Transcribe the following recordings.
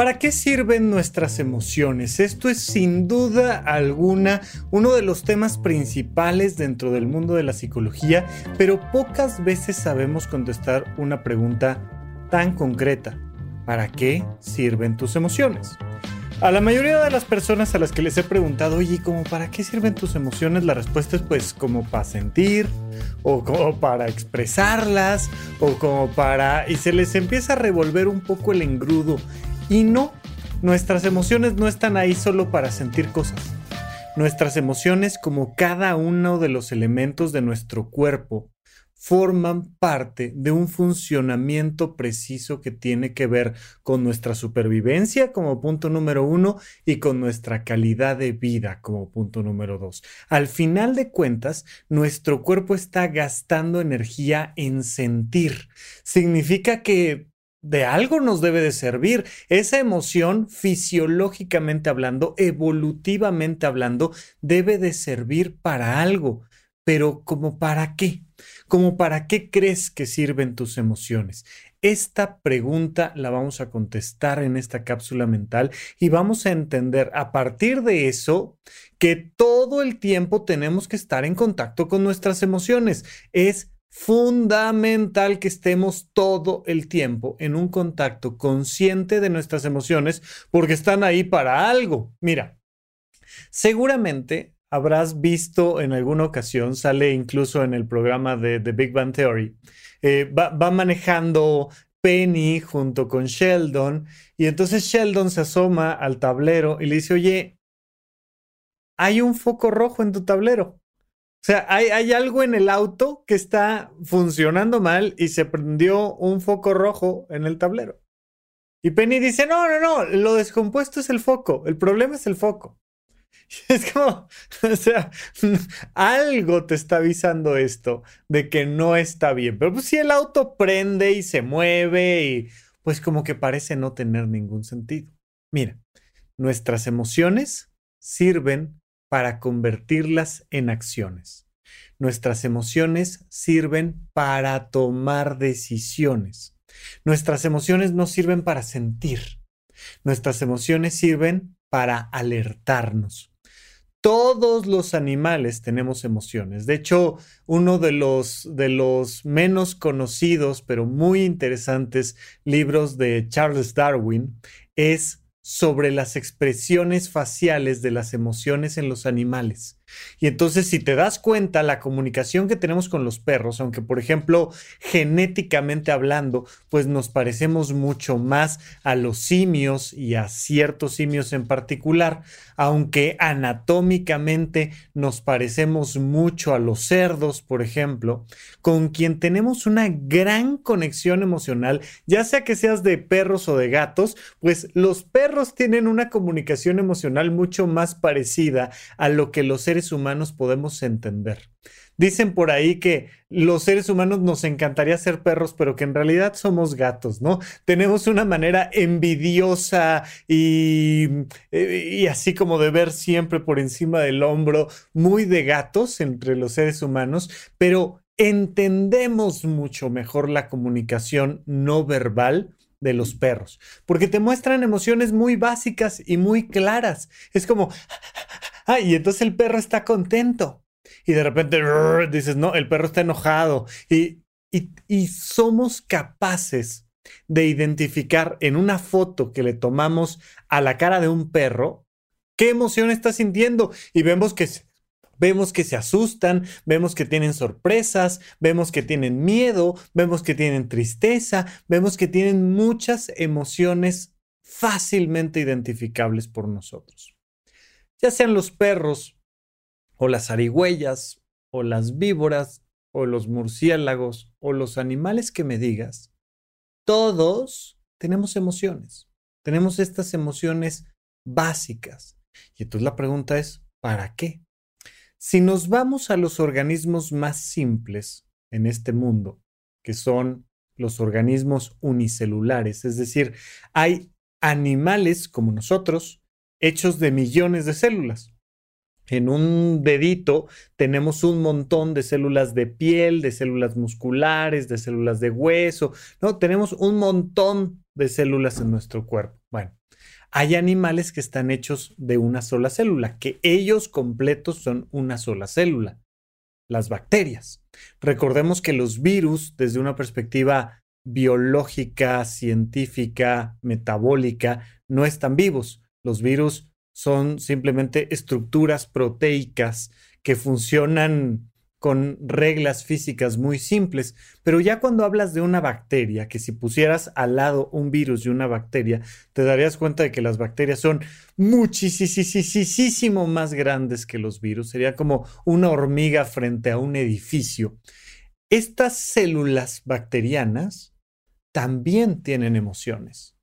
¿Para qué sirven nuestras emociones? Esto es sin duda alguna uno de los temas principales dentro del mundo de la psicología, pero pocas veces sabemos contestar una pregunta tan concreta. ¿Para qué sirven tus emociones? A la mayoría de las personas a las que les he preguntado, oye, ¿cómo para qué sirven tus emociones? La respuesta es pues como para sentir, o como para expresarlas, o como para... Y se les empieza a revolver un poco el engrudo y no, nuestras emociones no están ahí solo para sentir cosas. Nuestras emociones, como cada uno de los elementos de nuestro cuerpo, forman parte de un funcionamiento preciso que tiene que ver con nuestra supervivencia como punto número uno y con nuestra calidad de vida como punto número dos. Al final de cuentas, nuestro cuerpo está gastando energía en sentir. Significa que de algo nos debe de servir. Esa emoción, fisiológicamente hablando, evolutivamente hablando, debe de servir para algo. Pero ¿como para qué? ¿Como para qué crees que sirven tus emociones? Esta pregunta la vamos a contestar en esta cápsula mental y vamos a entender a partir de eso que todo el tiempo tenemos que estar en contacto con nuestras emociones. Es fundamental que estemos todo el tiempo en un contacto consciente de nuestras emociones porque están ahí para algo. Mira, seguramente habrás visto en alguna ocasión, sale incluso en el programa de The Big Bang Theory, eh, va, va manejando Penny junto con Sheldon y entonces Sheldon se asoma al tablero y le dice, oye, hay un foco rojo en tu tablero. O sea, hay, algo en el auto que está funcionando mal y se prendió un foco rojo en el tablero. Y Penny dice, no, no, no, lo descompuesto es el foco, el problema es el foco. es como, o sea, algo te está avisando esto de que no está bien. Pero pues si el auto prende y se mueve y pues como que parece no tener ningún sentido. Mira, nuestras emociones sirven para convertirlas en acciones. Nuestras emociones sirven para tomar decisiones. Nuestras emociones no sirven para sentir. Nuestras emociones sirven para alertarnos. Todos los animales tenemos emociones. De hecho, uno de los, de los menos conocidos, pero muy interesantes libros de Charles Darwin es sobre las expresiones faciales de las emociones en los animales. Y entonces, si te das cuenta, la comunicación que tenemos con los perros, aunque por ejemplo, genéticamente hablando, pues nos parecemos mucho más a los simios y a ciertos simios en particular, aunque anatómicamente nos parecemos mucho a los cerdos, por ejemplo, con quien tenemos una gran conexión emocional, ya sea que seas de perros o de gatos, pues los perros tienen una comunicación emocional mucho más parecida a lo que los seres humanos podemos entender. Dicen por ahí que los seres humanos nos encantaría ser perros, pero que en realidad somos gatos, ¿no? Tenemos una manera envidiosa y, eh, y, así como de ver siempre por encima del hombro, muy de gatos entre los seres humanos, pero entendemos mucho mejor la comunicación no verbal de los perros, porque te muestran emociones muy básicas y muy claras. Es como, Ah, y entonces el perro está contento. Y de repente dices, no, el perro está enojado. Y, y, somos capaces de identificar en una foto que le tomamos a la cara de un perro qué emoción está sintiendo. Y vemos que vemos que se asustan, vemos que tienen sorpresas, vemos que tienen miedo, vemos que tienen tristeza, vemos que tienen muchas emociones fácilmente identificables por nosotros ya sean los perros o las arigüeyas o las víboras o los murciélagos o los animales que me digas, todos tenemos emociones. Tenemos estas emociones básicas. Y entonces la pregunta es, ¿para qué? Si nos vamos a los organismos más simples en este mundo, que son los organismos unicelulares, es decir, hay animales como nosotros, hechos de millones de células. En un dedito tenemos un montón de células de piel, de células musculares, de células de hueso, ¿no? Tenemos un montón de células en nuestro cuerpo. Bueno, Hay animales que están hechos de una sola célula, que ellos completos son una sola célula, las bacterias. Recordemos que los virus, desde una perspectiva biológica, científica, metabólica, no están vivos. Los virus son simplemente estructuras proteicas que funcionan con reglas físicas muy simples, pero ya cuando hablas de una bacteria, que si pusieras al lado un virus y una bacteria, te darías cuenta de que las bacterias son muchísimo más grandes que los virus, sería como una hormiga frente a un edificio. Estas células bacterianas también tienen emociones.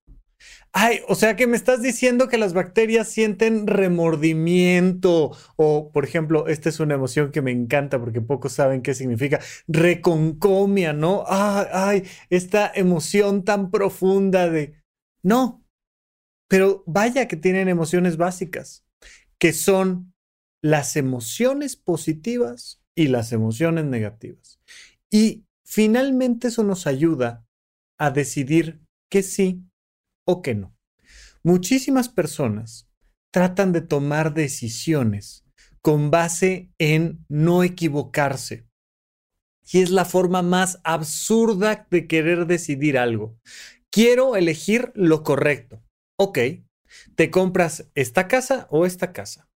Ay, o sea que me estás diciendo que las bacterias sienten remordimiento o, por ejemplo, esta es una emoción que me encanta porque pocos saben qué significa, reconcomia, ¿no? Ay, ay, esta emoción tan profunda de... No, pero vaya que tienen emociones básicas, que son las emociones positivas y las emociones negativas. Y finalmente eso nos ayuda a decidir que sí o que no. Muchísimas personas tratan de tomar decisiones con base en no equivocarse. Y es la forma más absurda de querer decidir algo. Quiero elegir lo correcto. Ok, te compras esta casa o esta casa.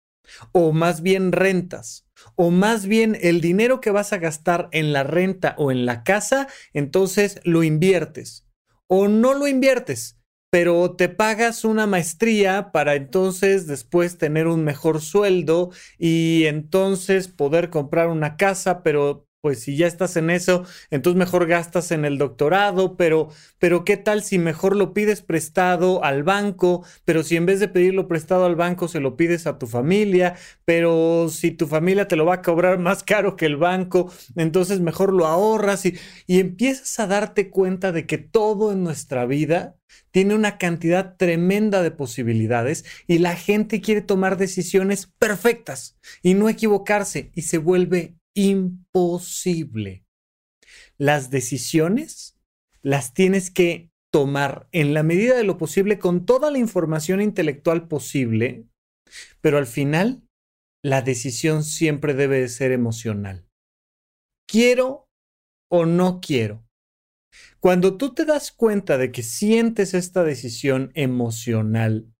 O más bien rentas. O más bien el dinero que vas a gastar en la renta o en la casa, entonces lo inviertes. O no lo inviertes pero te pagas una maestría para entonces después tener un mejor sueldo y entonces poder comprar una casa, pero pues si ya estás en eso, entonces mejor gastas en el doctorado, pero, pero ¿qué tal si mejor lo pides prestado al banco? Pero si en vez de pedirlo prestado al banco se lo pides a tu familia, pero si tu familia te lo va a cobrar más caro que el banco, entonces mejor lo ahorras y, y empiezas a darte cuenta de que todo en nuestra vida tiene una cantidad tremenda de posibilidades y la gente quiere tomar decisiones perfectas y no equivocarse y se vuelve imposible. Las decisiones las tienes que tomar en la medida de lo posible con toda la información intelectual posible, pero al final la decisión siempre debe de ser emocional. ¿Quiero o no quiero? Cuando tú te das cuenta de que sientes esta decisión emocional,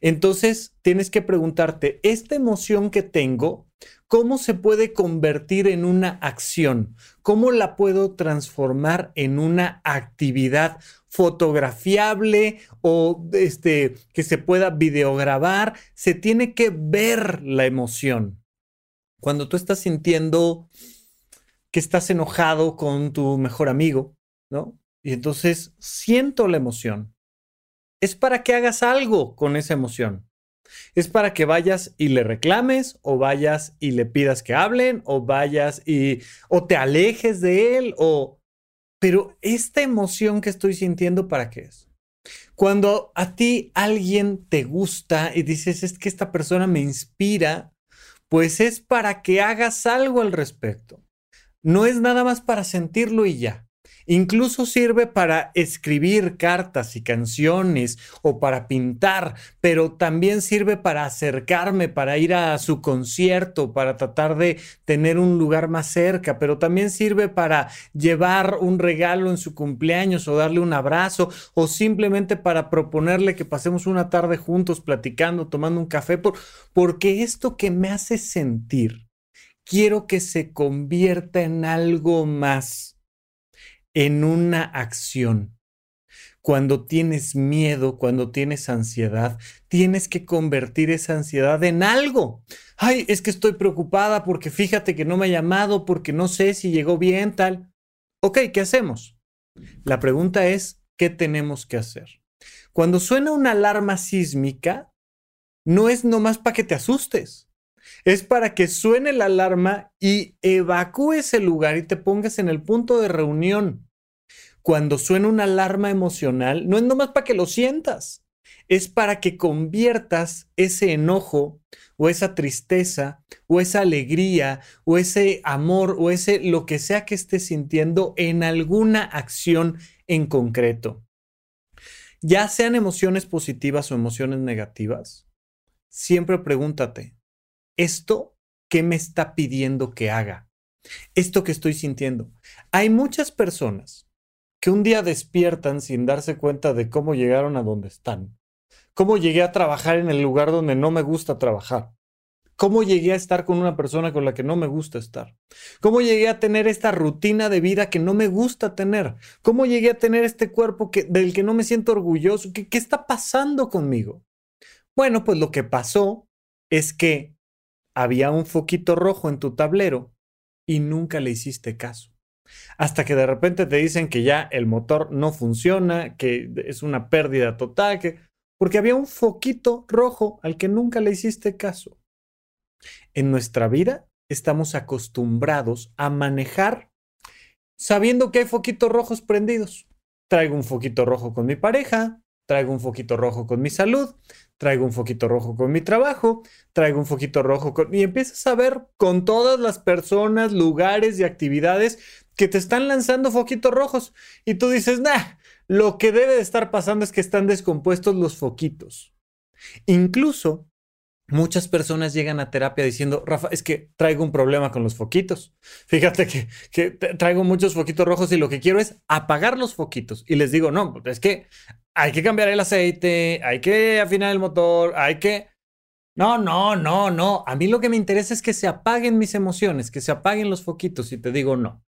entonces tienes que preguntarte, ¿esta emoción que tengo, cómo se puede convertir en una acción? ¿Cómo la puedo transformar en una actividad fotografiable o este, que se pueda videograbar? Se tiene que ver la emoción. Cuando tú estás sintiendo que estás enojado con tu mejor amigo, ¿no? Y entonces siento la emoción. Es para que hagas algo con esa emoción. Es para que vayas y le reclames o vayas y le pidas que hablen o vayas y o te alejes de él o pero esta emoción que estoy sintiendo para qué es? Cuando a ti alguien te gusta y dices es que esta persona me inspira, pues es para que hagas algo al respecto. No es nada más para sentirlo y ya. Incluso sirve para escribir cartas y canciones o para pintar, pero también sirve para acercarme, para ir a su concierto, para tratar de tener un lugar más cerca, pero también sirve para llevar un regalo en su cumpleaños o darle un abrazo o simplemente para proponerle que pasemos una tarde juntos platicando, tomando un café, porque esto que me hace sentir, quiero que se convierta en algo más en una acción. Cuando tienes miedo, cuando tienes ansiedad, tienes que convertir esa ansiedad en algo. Ay, es que estoy preocupada porque fíjate que no me ha llamado, porque no sé si llegó bien, tal. Ok, ¿qué hacemos? La pregunta es, ¿qué tenemos que hacer? Cuando suena una alarma sísmica, no es nomás para que te asustes. Es para que suene la alarma y evacúes el lugar y te pongas en el punto de reunión. Cuando suena una alarma emocional, no es nomás para que lo sientas, es para que conviertas ese enojo o esa tristeza o esa alegría o ese amor o ese lo que sea que estés sintiendo en alguna acción en concreto. ya sean emociones positivas o emociones negativas, siempre pregúntate, ¿esto qué me está pidiendo que haga? Esto que estoy sintiendo. Hay muchas personas que un día despiertan sin darse cuenta de cómo llegaron a donde están. Cómo llegué a trabajar en el lugar donde no me gusta trabajar. ¿Cómo llegué a estar con una persona con la que no me gusta estar? ¿Cómo llegué a tener esta rutina de vida que no me gusta tener? ¿Cómo llegué a tener este cuerpo que, del que no me siento orgulloso? ¿Qué, ¿Qué está pasando conmigo? Bueno, pues lo que pasó es que había un foquito rojo en tu tablero y nunca le hiciste caso. Hasta que de repente te dicen que ya el motor no funciona, que es una pérdida total, que... porque había un foquito rojo al que nunca le hiciste caso. En nuestra vida estamos acostumbrados a manejar sabiendo que hay foquitos rojos prendidos. Traigo un foquito rojo con mi pareja, traigo un foquito rojo con mi salud, traigo un foquito rojo con mi trabajo, traigo un foquito rojo con... Y empiezas a ver con todas las personas, lugares y actividades que te están lanzando foquitos rojos. Y tú dices, nah, lo que debe de estar pasando es que están descompuestos los foquitos. Incluso Muchas personas llegan a terapia diciendo, Rafa, es que traigo un problema con los foquitos. Fíjate que, que, traigo muchos foquitos rojos y lo que quiero es apagar los foquitos. Y les digo, no, es que hay que cambiar el aceite, hay que afinar el motor, hay que... No, no, no, no. A mí lo que me interesa es que se apaguen mis emociones, que se apaguen los foquitos. Y te digo, no.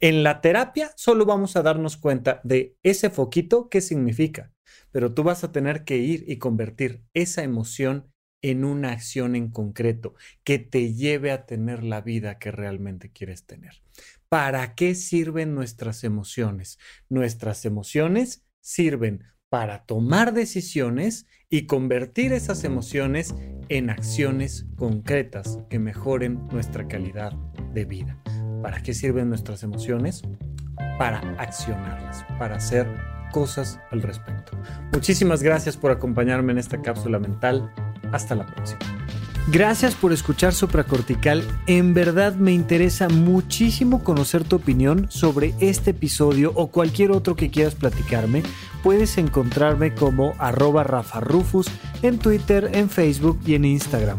En la terapia solo vamos a darnos cuenta de ese foquito, qué significa. Pero tú vas a tener que ir y convertir esa emoción en una acción en concreto que te lleve a tener la vida que realmente quieres tener. ¿Para qué sirven nuestras emociones? Nuestras emociones sirven para tomar decisiones y convertir esas emociones en acciones concretas que mejoren nuestra calidad de vida. ¿Para qué sirven nuestras emociones? Para accionarlas, para hacer cosas al respecto. Muchísimas gracias por acompañarme en esta cápsula mental. Hasta la próxima. Gracias por escuchar Supracortical. En verdad me interesa muchísimo conocer tu opinión sobre este episodio o cualquier otro que quieras platicarme. Puedes encontrarme como arroba Rafa Rufus en Twitter, en Facebook y en Instagram.